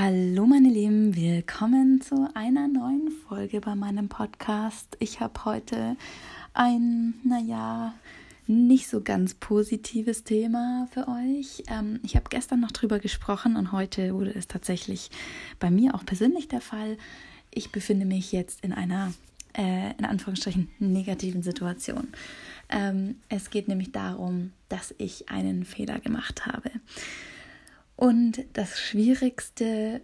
Hallo meine Lieben, willkommen zu einer neuen Folge bei meinem Podcast. Ich habe heute ein, naja, nicht so ganz positives Thema für euch. Ähm, ich habe gestern noch drüber gesprochen und heute wurde es tatsächlich bei mir auch persönlich der Fall. Ich befinde mich jetzt in einer, äh, in Anführungsstrichen, negativen Situation. Ähm, es geht nämlich darum, dass ich einen Fehler gemacht habe. Und das Schwierigste,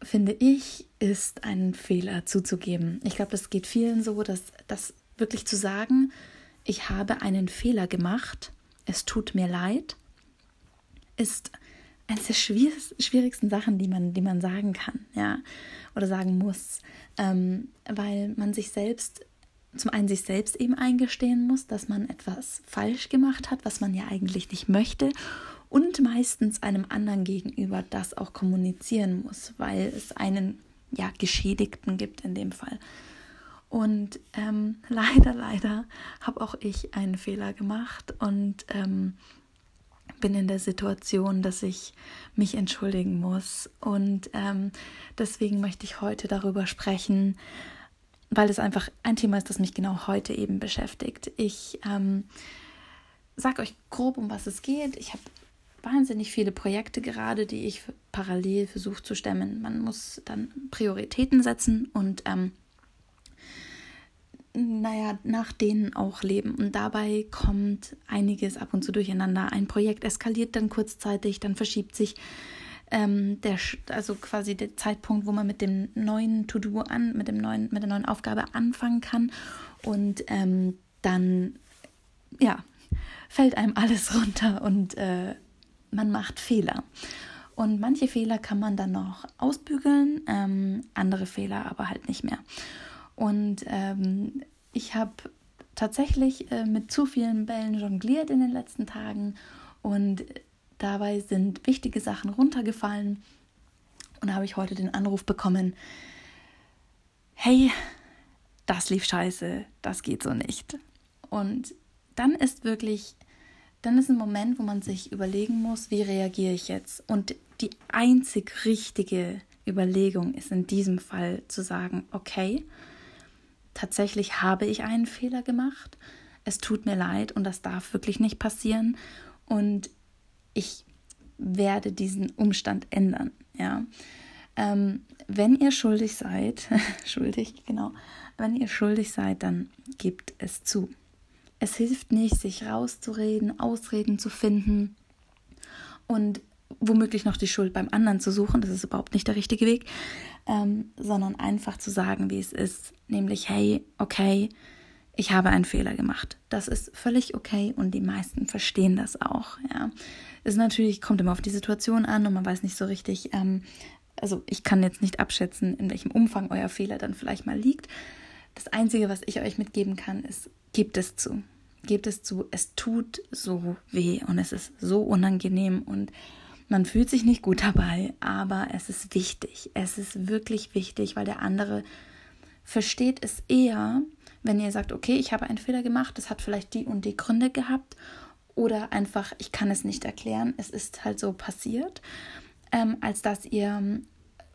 finde ich, ist einen Fehler zuzugeben. Ich glaube, das geht vielen so, dass das wirklich zu sagen, ich habe einen Fehler gemacht, es tut mir leid, ist eines der schwierigsten Sachen, die man, die man sagen kann, ja, oder sagen muss, ähm, weil man sich selbst, zum einen sich selbst eben eingestehen muss, dass man etwas falsch gemacht hat, was man ja eigentlich nicht möchte und meistens einem anderen gegenüber das auch kommunizieren muss, weil es einen ja Geschädigten gibt in dem Fall. Und ähm, leider, leider habe auch ich einen Fehler gemacht und ähm, bin in der Situation, dass ich mich entschuldigen muss. Und ähm, deswegen möchte ich heute darüber sprechen, weil es einfach ein Thema ist, das mich genau heute eben beschäftigt. Ich ähm, sage euch grob, um was es geht. Ich habe wahnsinnig viele Projekte gerade, die ich parallel versuche zu stemmen. Man muss dann Prioritäten setzen und ähm, naja, nach denen auch leben. Und dabei kommt einiges ab und zu durcheinander. Ein Projekt eskaliert dann kurzzeitig, dann verschiebt sich ähm, der, also quasi der Zeitpunkt, wo man mit dem neuen To-Do an, mit dem neuen, mit der neuen Aufgabe anfangen kann. Und ähm, dann, ja, fällt einem alles runter und äh, man macht Fehler. Und manche Fehler kann man dann noch ausbügeln, ähm, andere Fehler aber halt nicht mehr. Und ähm, ich habe tatsächlich äh, mit zu vielen Bällen jongliert in den letzten Tagen und dabei sind wichtige Sachen runtergefallen. Und habe ich heute den Anruf bekommen, hey, das lief scheiße, das geht so nicht. Und dann ist wirklich dann ist ein Moment, wo man sich überlegen muss, wie reagiere ich jetzt? Und die einzig richtige Überlegung ist in diesem Fall zu sagen, okay, tatsächlich habe ich einen Fehler gemacht, es tut mir leid und das darf wirklich nicht passieren und ich werde diesen Umstand ändern, ja. Ähm, wenn ihr schuldig seid, schuldig, genau, wenn ihr schuldig seid, dann gebt es zu. Es hilft nicht, sich rauszureden, Ausreden zu finden und womöglich noch die Schuld beim anderen zu suchen. Das ist überhaupt nicht der richtige Weg, ähm, sondern einfach zu sagen, wie es ist. Nämlich, hey, okay, ich habe einen Fehler gemacht. Das ist völlig okay und die meisten verstehen das auch. Ja, es natürlich kommt immer auf die Situation an und man weiß nicht so richtig. Ähm, also ich kann jetzt nicht abschätzen, in welchem Umfang euer Fehler dann vielleicht mal liegt. Das Einzige, was ich euch mitgeben kann, ist, gebt es zu gebt es zu, es tut so weh und es ist so unangenehm und man fühlt sich nicht gut dabei, aber es ist wichtig. Es ist wirklich wichtig, weil der andere versteht es eher, wenn ihr sagt, okay, ich habe einen Fehler gemacht, das hat vielleicht die und die Gründe gehabt oder einfach, ich kann es nicht erklären, es ist halt so passiert, ähm, als dass ihr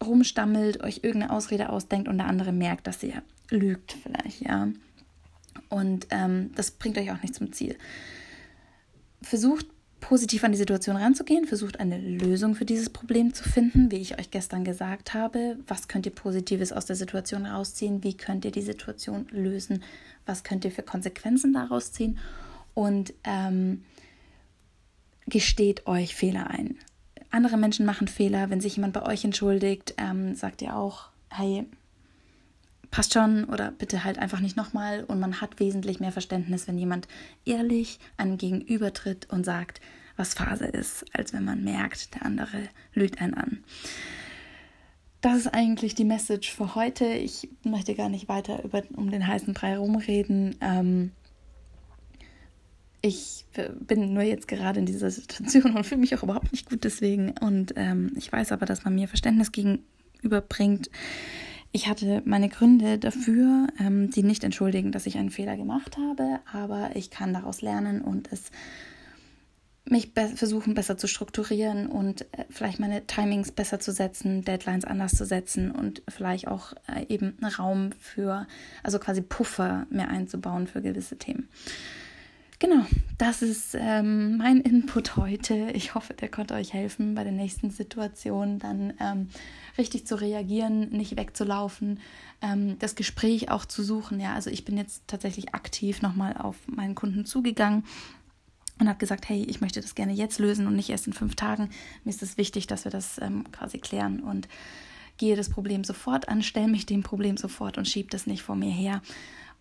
rumstammelt, euch irgendeine Ausrede ausdenkt und der andere merkt, dass ihr lügt vielleicht, ja. Und ähm, das bringt euch auch nicht zum Ziel. Versucht positiv an die Situation ranzugehen, versucht eine Lösung für dieses Problem zu finden, wie ich euch gestern gesagt habe. Was könnt ihr Positives aus der Situation rausziehen? Wie könnt ihr die Situation lösen? Was könnt ihr für Konsequenzen daraus ziehen? Und ähm, gesteht euch Fehler ein. Andere Menschen machen Fehler. Wenn sich jemand bei euch entschuldigt, ähm, sagt ihr auch, hey, passt schon oder bitte halt einfach nicht nochmal. Und man hat wesentlich mehr Verständnis, wenn jemand ehrlich einem gegenübertritt und sagt, was Phase ist, als wenn man merkt, der andere lügt einen an. Das ist eigentlich die Message für heute. Ich möchte gar nicht weiter über, um den heißen Brei rumreden. Ähm, ich bin nur jetzt gerade in dieser Situation und fühle mich auch überhaupt nicht gut deswegen. Und ähm, ich weiß aber, dass man mir Verständnis gegenüberbringt. Ich hatte meine Gründe dafür, ähm, die nicht entschuldigen, dass ich einen Fehler gemacht habe, aber ich kann daraus lernen und es mich be versuchen besser zu strukturieren und äh, vielleicht meine Timings besser zu setzen, Deadlines anders zu setzen und vielleicht auch äh, eben Raum für, also quasi Puffer mehr einzubauen für gewisse Themen. Genau, das ist ähm, mein Input heute. Ich hoffe, der konnte euch helfen, bei der nächsten Situation dann ähm, richtig zu reagieren, nicht wegzulaufen, ähm, das Gespräch auch zu suchen. Ja, also ich bin jetzt tatsächlich aktiv nochmal auf meinen Kunden zugegangen und habe gesagt, hey, ich möchte das gerne jetzt lösen und nicht erst in fünf Tagen. Mir ist es wichtig, dass wir das ähm, quasi klären und gehe das Problem sofort an, stelle mich dem Problem sofort und schiebe das nicht vor mir her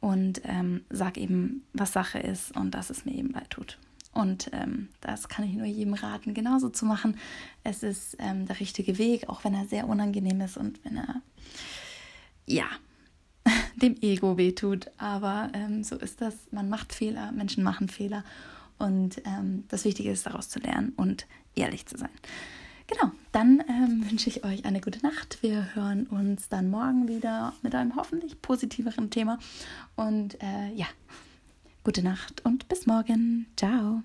und ähm, sage eben, was Sache ist und dass es mir eben leid tut. Und ähm, das kann ich nur jedem raten, genauso zu machen. Es ist ähm, der richtige Weg, auch wenn er sehr unangenehm ist und wenn er, ja, dem Ego wehtut. Aber ähm, so ist das. Man macht Fehler, Menschen machen Fehler. Und ähm, das Wichtige ist, daraus zu lernen und ehrlich zu sein. Genau, dann ähm, wünsche ich euch eine gute Nacht. Wir hören uns dann morgen wieder mit einem hoffentlich positiveren Thema. Und äh, ja, gute Nacht und bis morgen. Ciao.